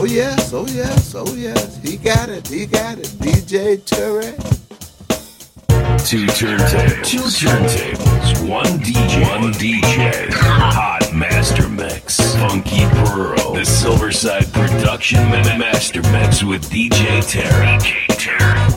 Oh yes, oh yes, oh yes. He got it, he got it. DJ Tarek. Two turntables. Two turntables. One DJ. One DJ. Hot Master Mix. Funky Pearl. The Silverside Production Master Mix with DJ Tarek. DJ Tarek.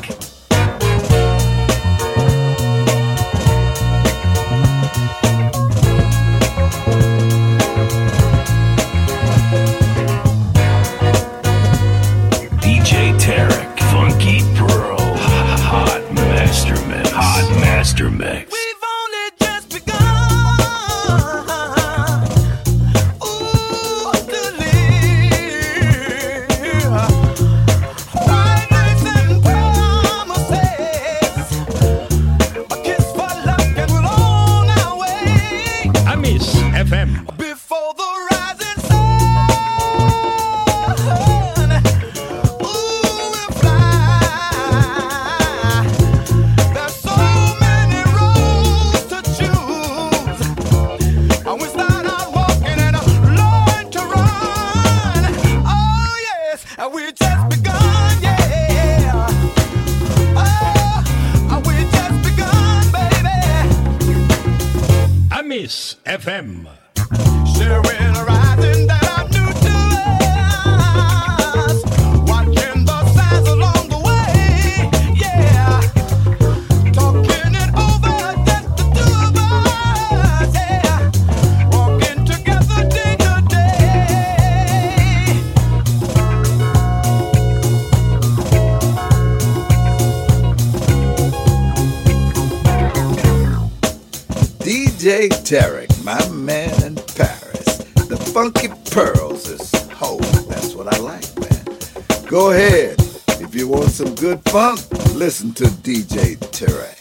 DJ Tarek, my man in Paris. The Funky Pearls is ho. That's what I like, man. Go ahead. If you want some good funk, listen to DJ Tarek.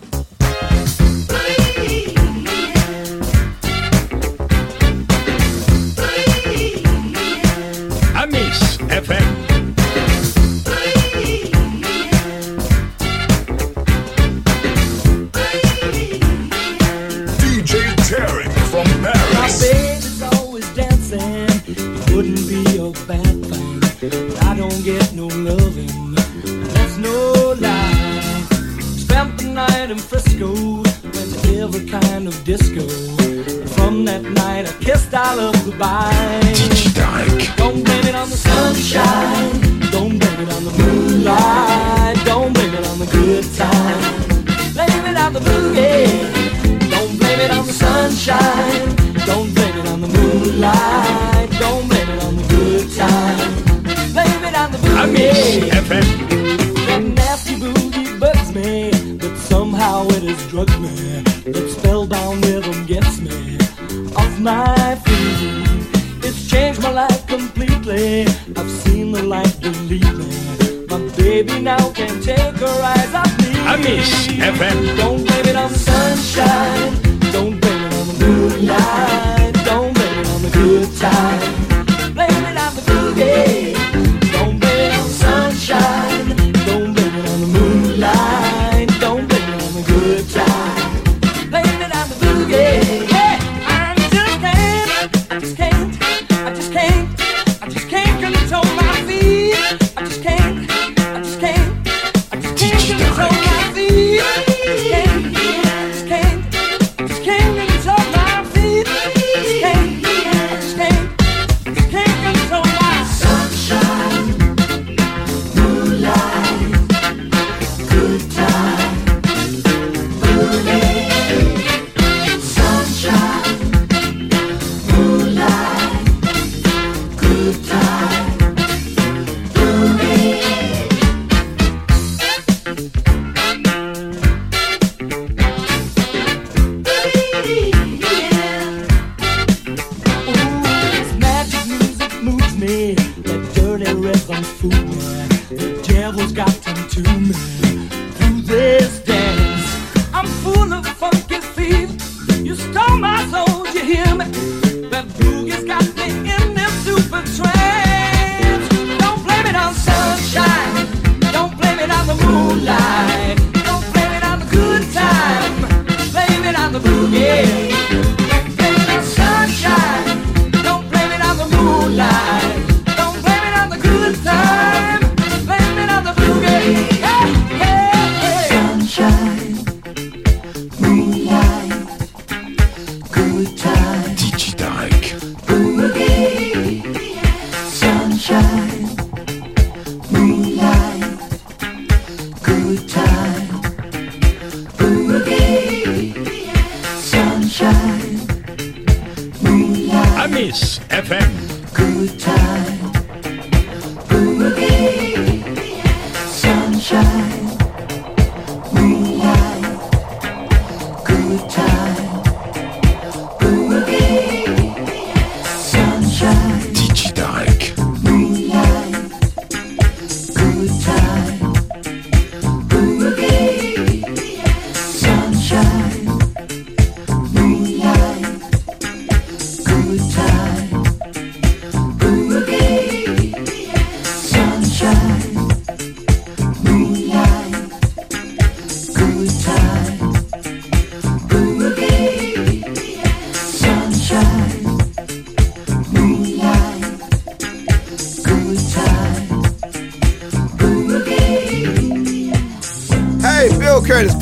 I've seen the light, believe me. My baby now can take her eyes off me. Amish FM. Don't blame it on the sunshine. Don't blame it on the moonlight. Don't blame it on the good time.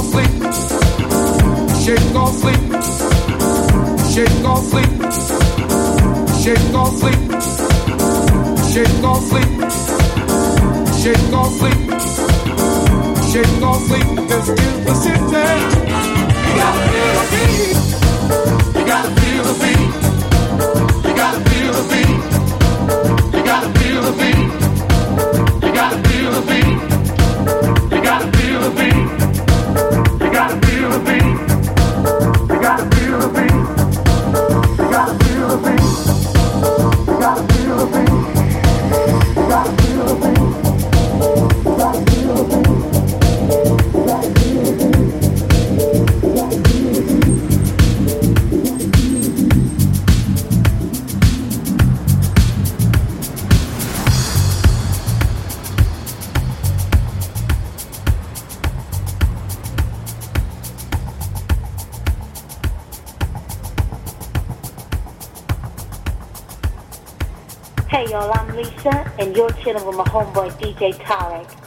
Shake off sleep. Shake sleep. Shake sleep. Shake sleep. Shake sleep. Shake sleep. The city, you gotta feel the beat. You gotta feel the beat. You gotta feel the beat. You gotta feel the beat. You gotta feel the beat. You gotta feel the beat. my homeboy DJ Tarek.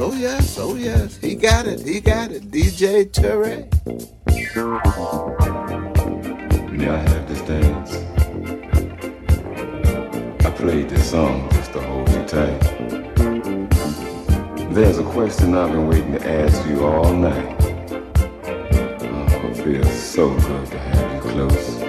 oh yes, oh yes. He got it, he got it. DJ Ture. May I have this dance. I played this song just to hold you tight. There's a question I've been waiting to ask you all night. Oh, it feels so good to have you close.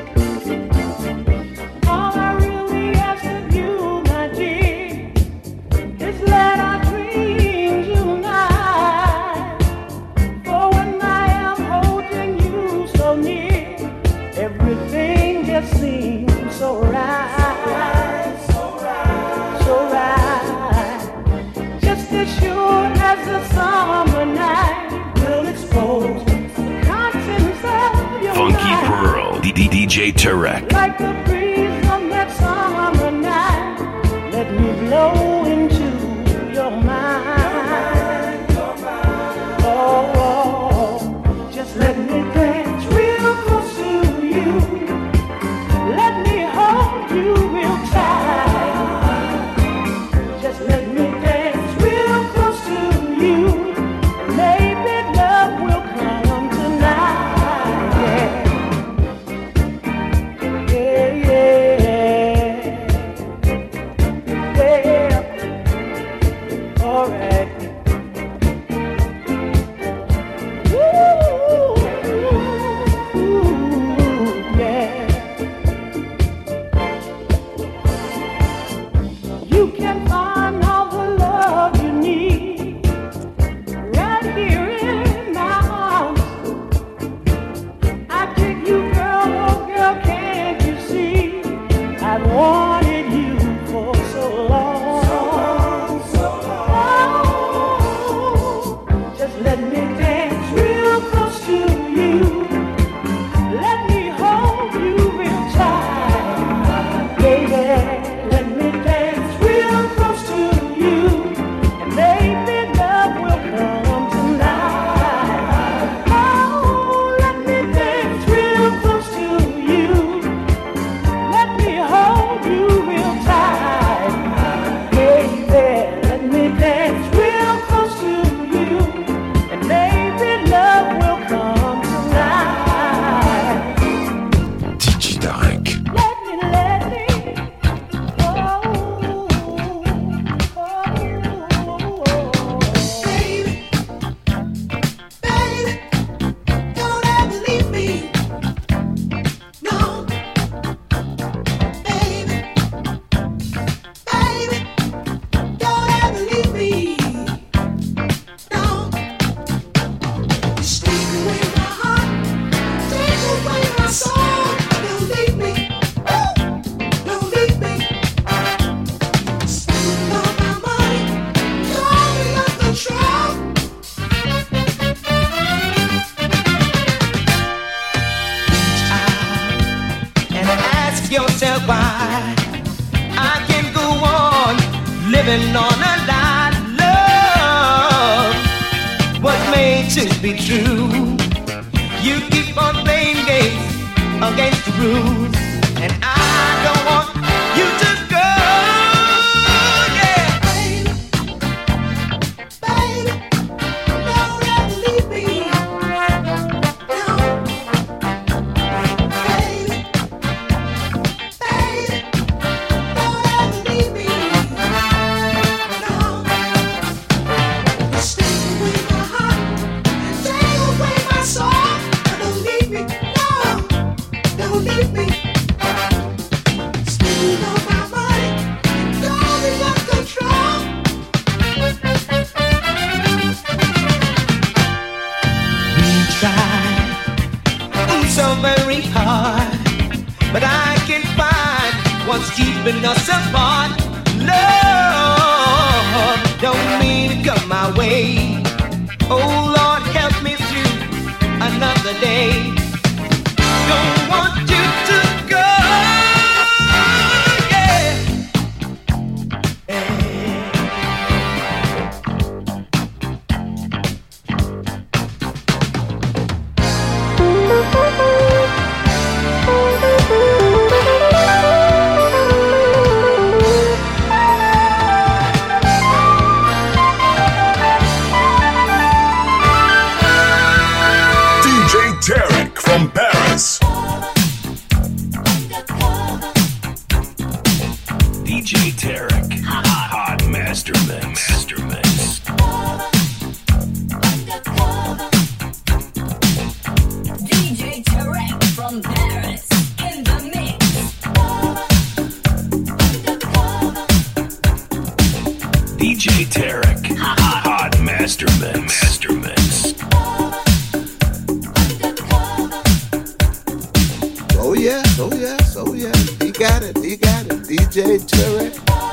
Interact. you can find. against the rules, and I. Master Mix. Master Mix. Oh yes, oh yes, oh yes. He got it, he got it. DJ Tarek.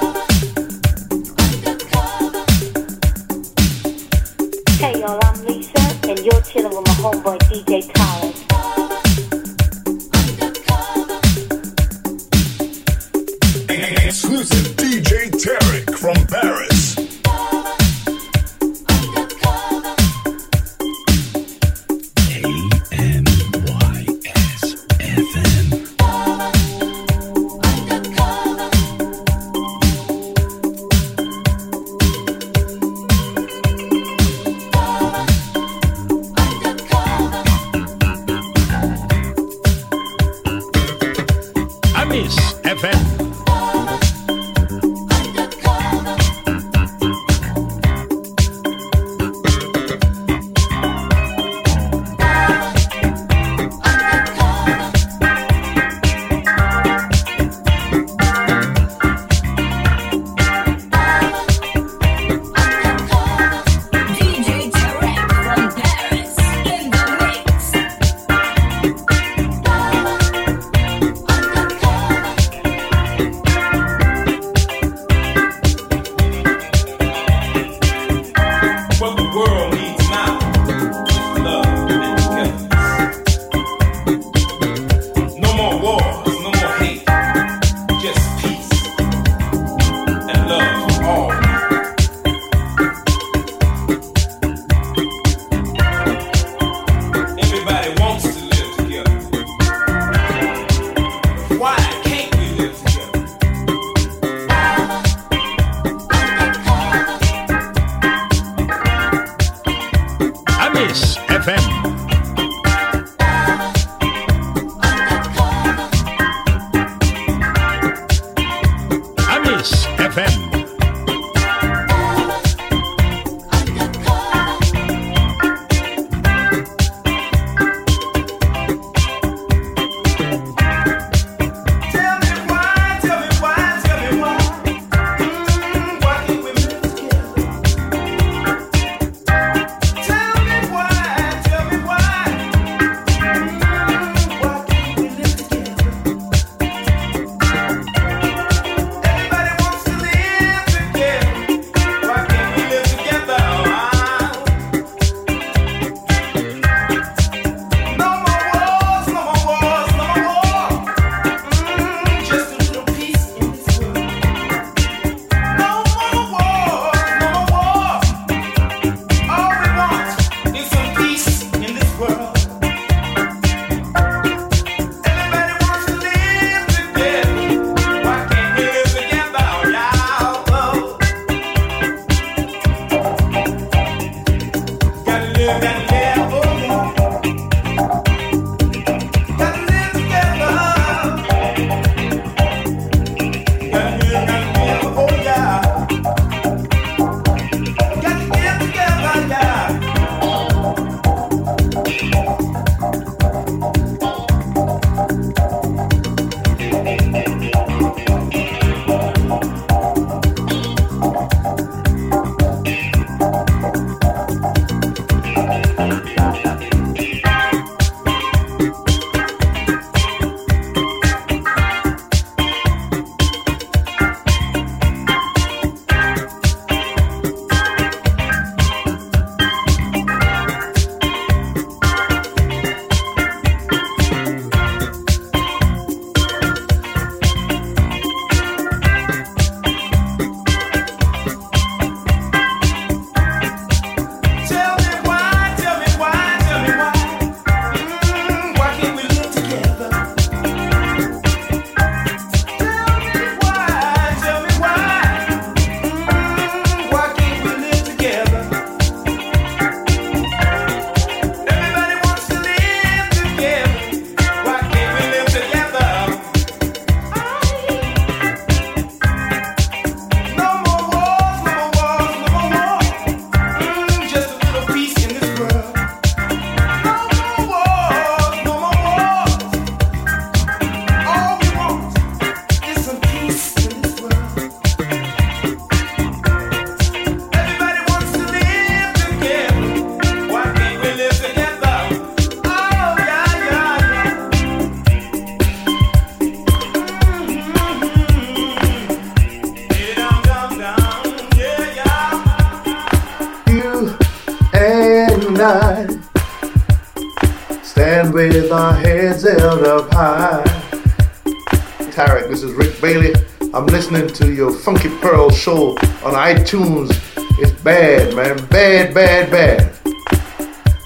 Funky Pearl show on iTunes. It's bad, man. Bad, bad, bad.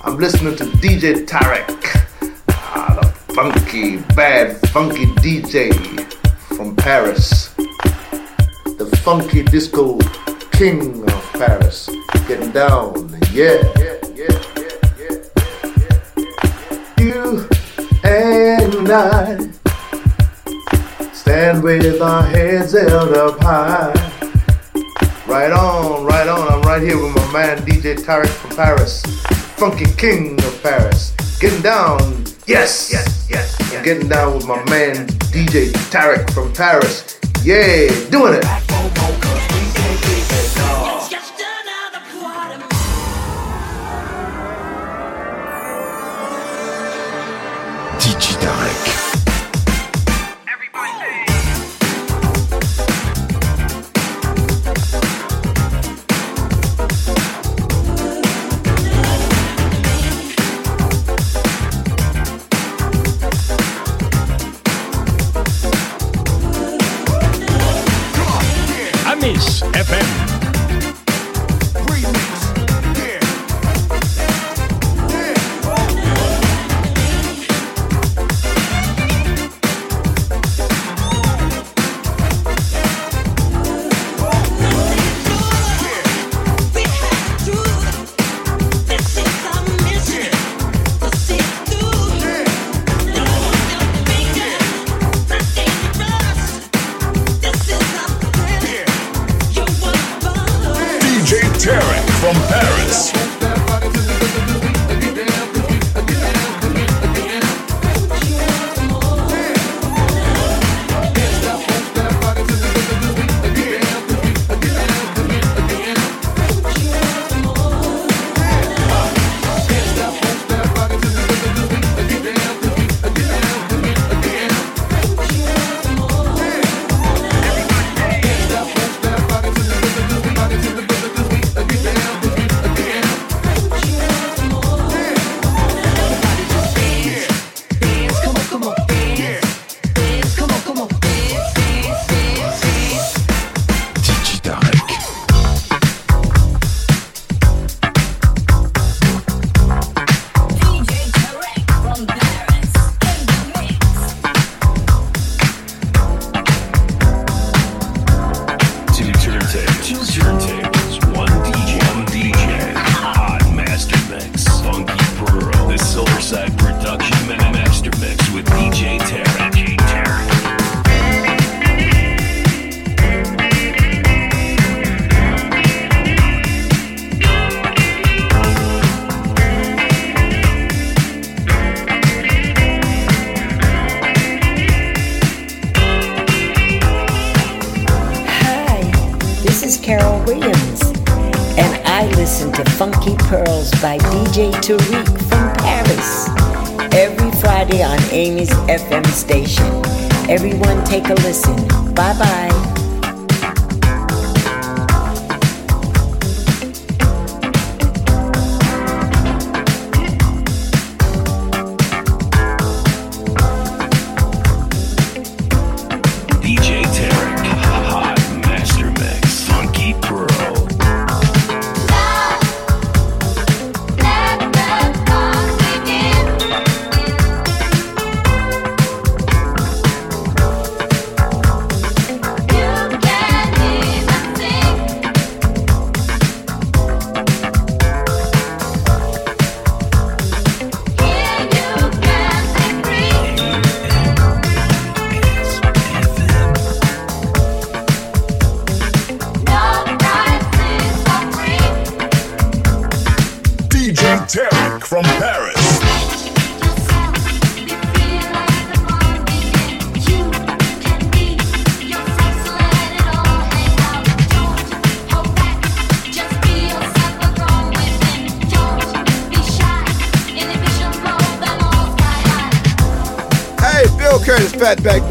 I'm listening to DJ Tarek. Ah, the funky, bad, funky DJ from Paris. The funky disco king of Paris. Getting down. Yeah, yeah, yeah, yeah, yeah, yeah, yeah. You and I stand with our heads held up high. Right on, right on. I'm right here with my man DJ Tarek from Paris, funky king of Paris. Getting down, yes, yes, yes. I'm getting down with my man DJ Tarek from Paris. Yeah, doing it. Take a listen. Bye bye.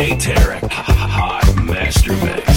DJ Tarek, Hot Master Mix,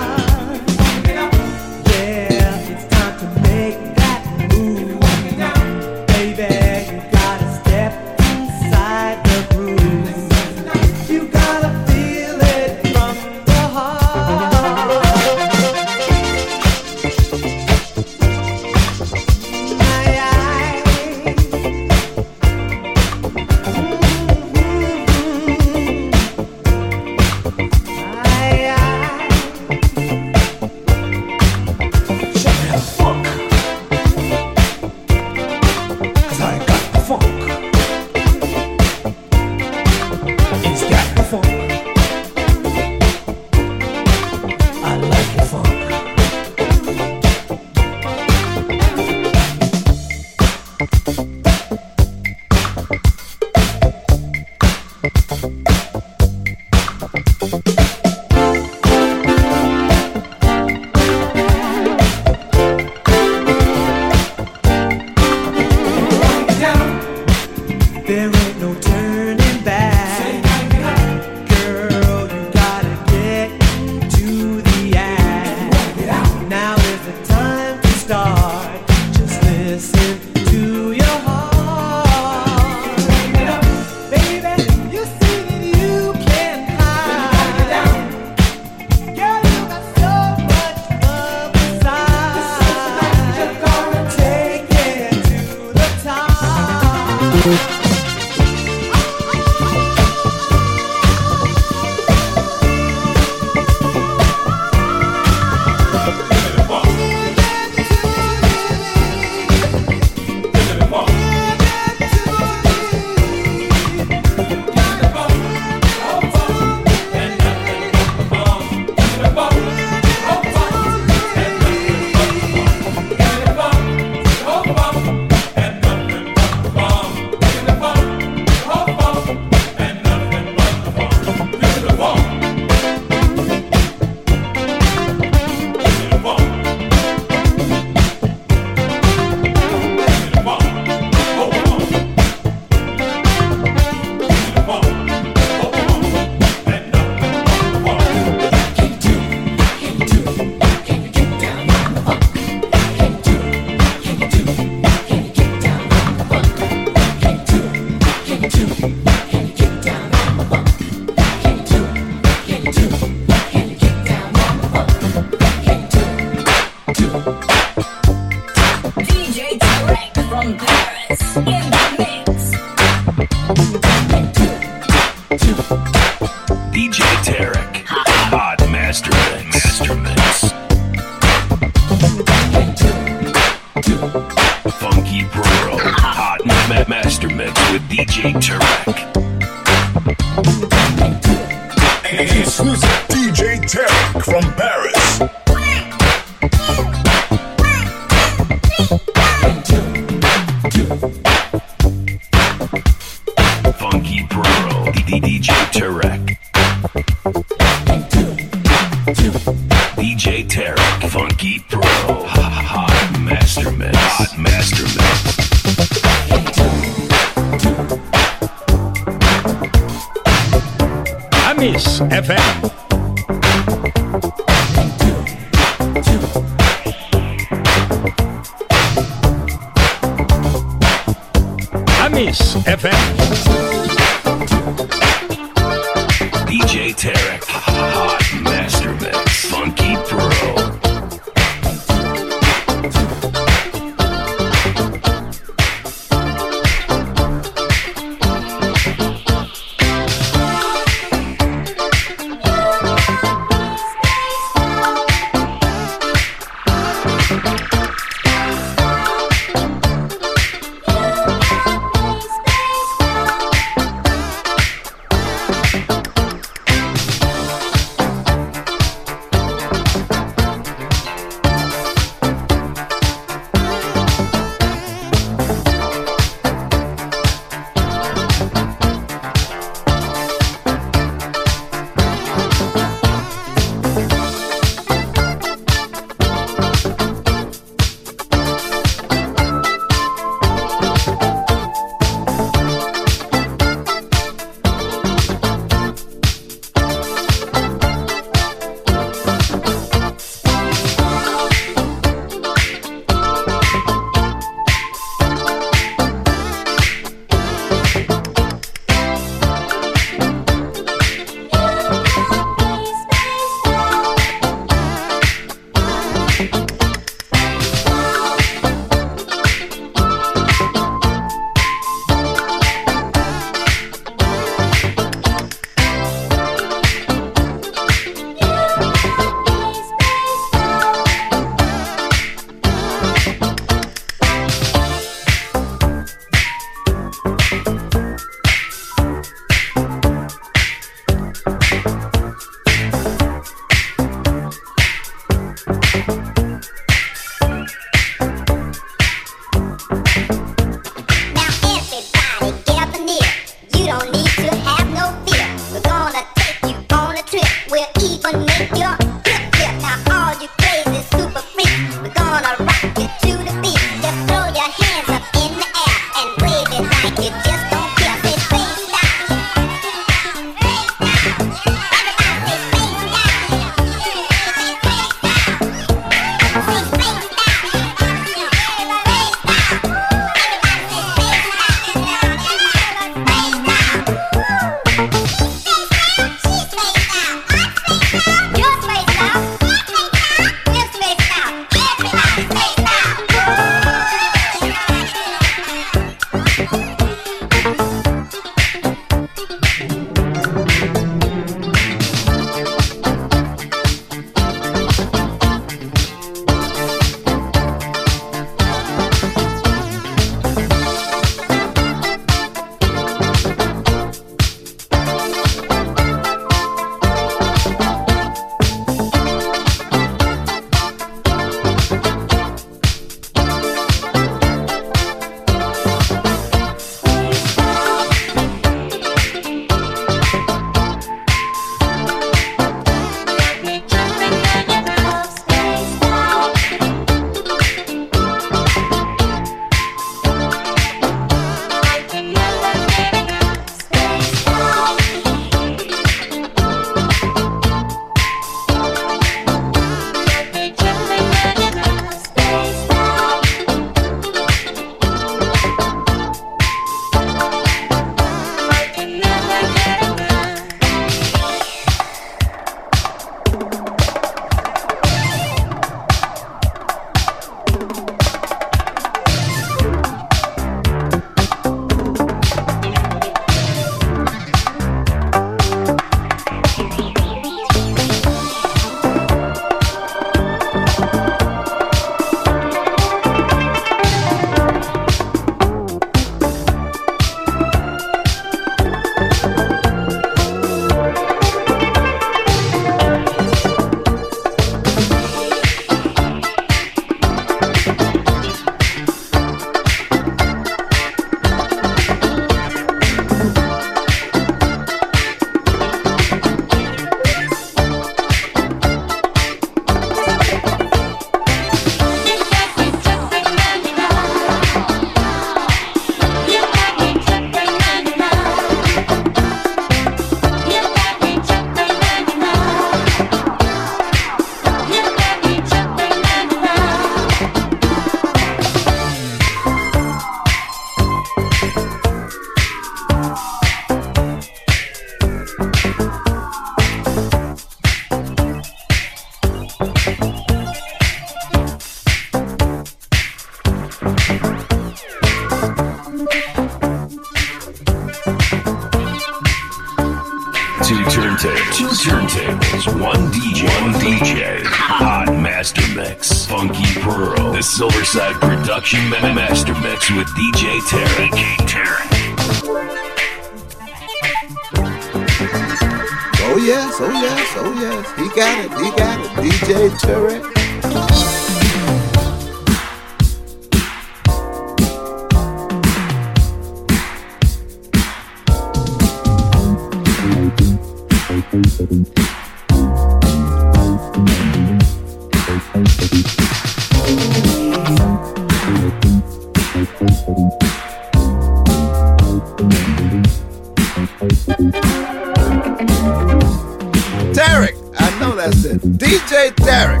Tarek, I know that's it. DJ Tarek.